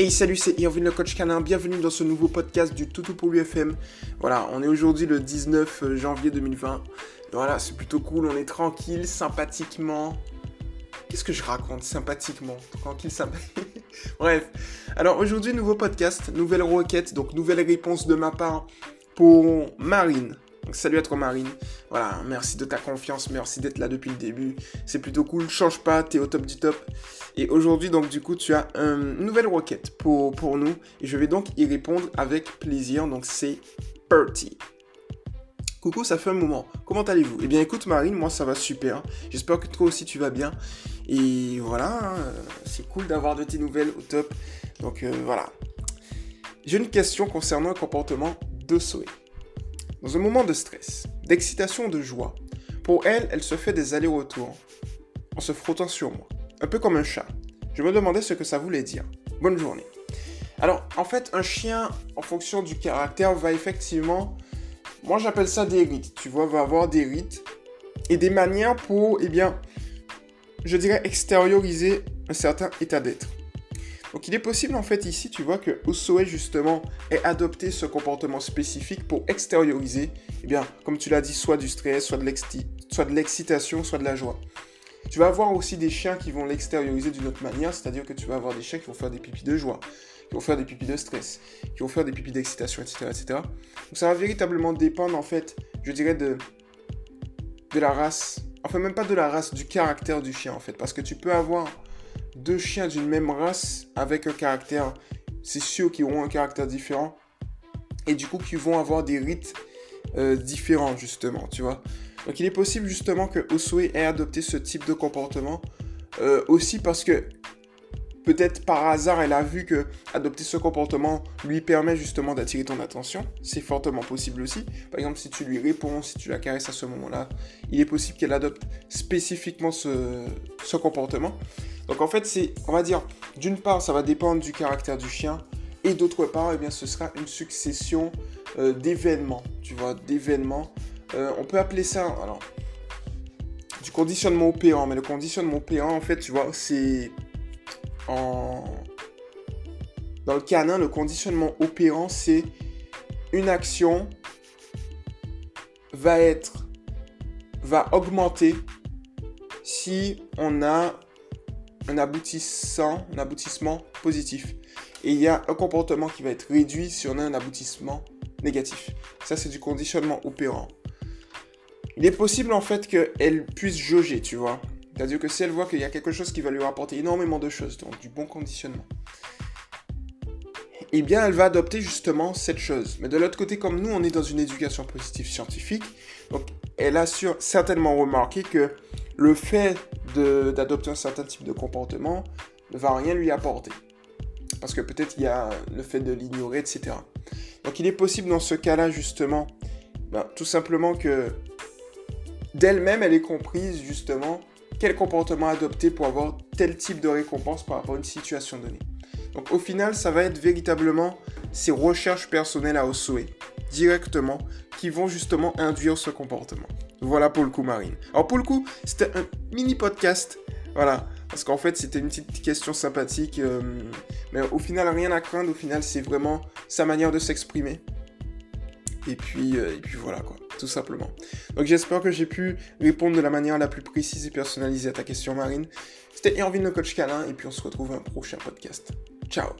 Hey salut, c'est Irvin le coach canin, bienvenue dans ce nouveau podcast du Toutou pour l'UFM. Voilà, on est aujourd'hui le 19 janvier 2020. Voilà, c'est plutôt cool, on est tranquille, sympathiquement. Qu'est-ce que je raconte Sympathiquement? Tranquille, sympathique. Bref. Alors aujourd'hui, nouveau podcast, nouvelle requête, donc nouvelle réponse de ma part pour Marine. Salut à toi Marine. Voilà, merci de ta confiance, merci d'être là depuis le début. C'est plutôt cool, change pas, t'es au top du top. Et aujourd'hui donc du coup tu as une nouvelle requête pour, nous et je vais donc y répondre avec plaisir. Donc c'est Perty. Coucou, ça fait un moment. Comment allez-vous? Eh bien écoute Marine, moi ça va super. J'espère que toi aussi tu vas bien. Et voilà, c'est cool d'avoir de tes nouvelles au top. Donc euh, voilà. J'ai une question concernant un comportement de souhait. Dans un moment de stress, d'excitation, de joie, pour elle, elle se fait des allers-retours en se frottant sur moi, un peu comme un chat. Je me demandais ce que ça voulait dire. Bonne journée. Alors, en fait, un chien, en fonction du caractère, va effectivement, moi j'appelle ça des rites, tu vois, va avoir des rites et des manières pour, eh bien, je dirais, extérioriser un certain état d'être. Donc il est possible en fait ici, tu vois, que Osoe justement ait adopté ce comportement spécifique pour extérioriser, eh bien, comme tu l'as dit, soit du stress, soit de l'excitation, soit de la joie. Tu vas avoir aussi des chiens qui vont l'extérioriser d'une autre manière, c'est-à-dire que tu vas avoir des chiens qui vont faire des pipis de joie, qui vont faire des pipis de stress, qui vont faire des pipis d'excitation, etc., etc. Donc ça va véritablement dépendre en fait, je dirais, de, de la race, enfin même pas de la race, du caractère du chien en fait, parce que tu peux avoir deux chiens d'une même race avec un caractère, c'est sûr qu'ils auront un caractère différent et du coup qui vont avoir des rites euh, différents justement, tu vois. Donc il est possible justement que Osue ait adopté ce type de comportement euh, aussi parce que peut-être par hasard elle a vu que adopter ce comportement lui permet justement d'attirer ton attention. C'est fortement possible aussi. Par exemple si tu lui réponds, si tu la caresses à ce moment-là, il est possible qu'elle adopte spécifiquement ce, ce comportement. Donc en fait, c'est, on va dire, d'une part, ça va dépendre du caractère du chien, et d'autre part, eh bien, ce sera une succession euh, d'événements, tu vois, d'événements. Euh, on peut appeler ça, alors, du conditionnement opérant, mais le conditionnement opérant, en fait, tu vois, c'est en... Dans le canin, le conditionnement opérant, c'est une action va être, va augmenter si on a un aboutissant, un aboutissement positif. Et il y a un comportement qui va être réduit si on a un aboutissement négatif. Ça, c'est du conditionnement opérant. Il est possible en fait qu'elle puisse jauger, tu vois. C'est-à-dire que si elle voit qu'il y a quelque chose qui va lui rapporter énormément de choses, donc du bon conditionnement, eh bien, elle va adopter justement cette chose. Mais de l'autre côté, comme nous, on est dans une éducation positive scientifique, donc elle a certainement remarqué que le fait d'adopter un certain type de comportement ne va rien lui apporter. Parce que peut-être il y a le fait de l'ignorer, etc. Donc il est possible dans ce cas-là, justement, ben, tout simplement que d'elle-même, elle est comprise, justement, quel comportement adopter pour avoir tel type de récompense par rapport à une situation donnée. Donc au final, ça va être véritablement ces recherches personnelles à Osoe, directement, qui vont justement induire ce comportement. Voilà pour le coup, Marine. Alors pour le coup, c'était un mini podcast. Voilà. Parce qu'en fait, c'était une petite question sympathique. Euh, mais au final, rien à craindre. Au final, c'est vraiment sa manière de s'exprimer. Et puis, euh, et puis voilà, quoi. Tout simplement. Donc j'espère que j'ai pu répondre de la manière la plus précise et personnalisée à ta question, Marine. C'était Irvin, le coach câlin. Et puis on se retrouve à un prochain podcast. Ciao.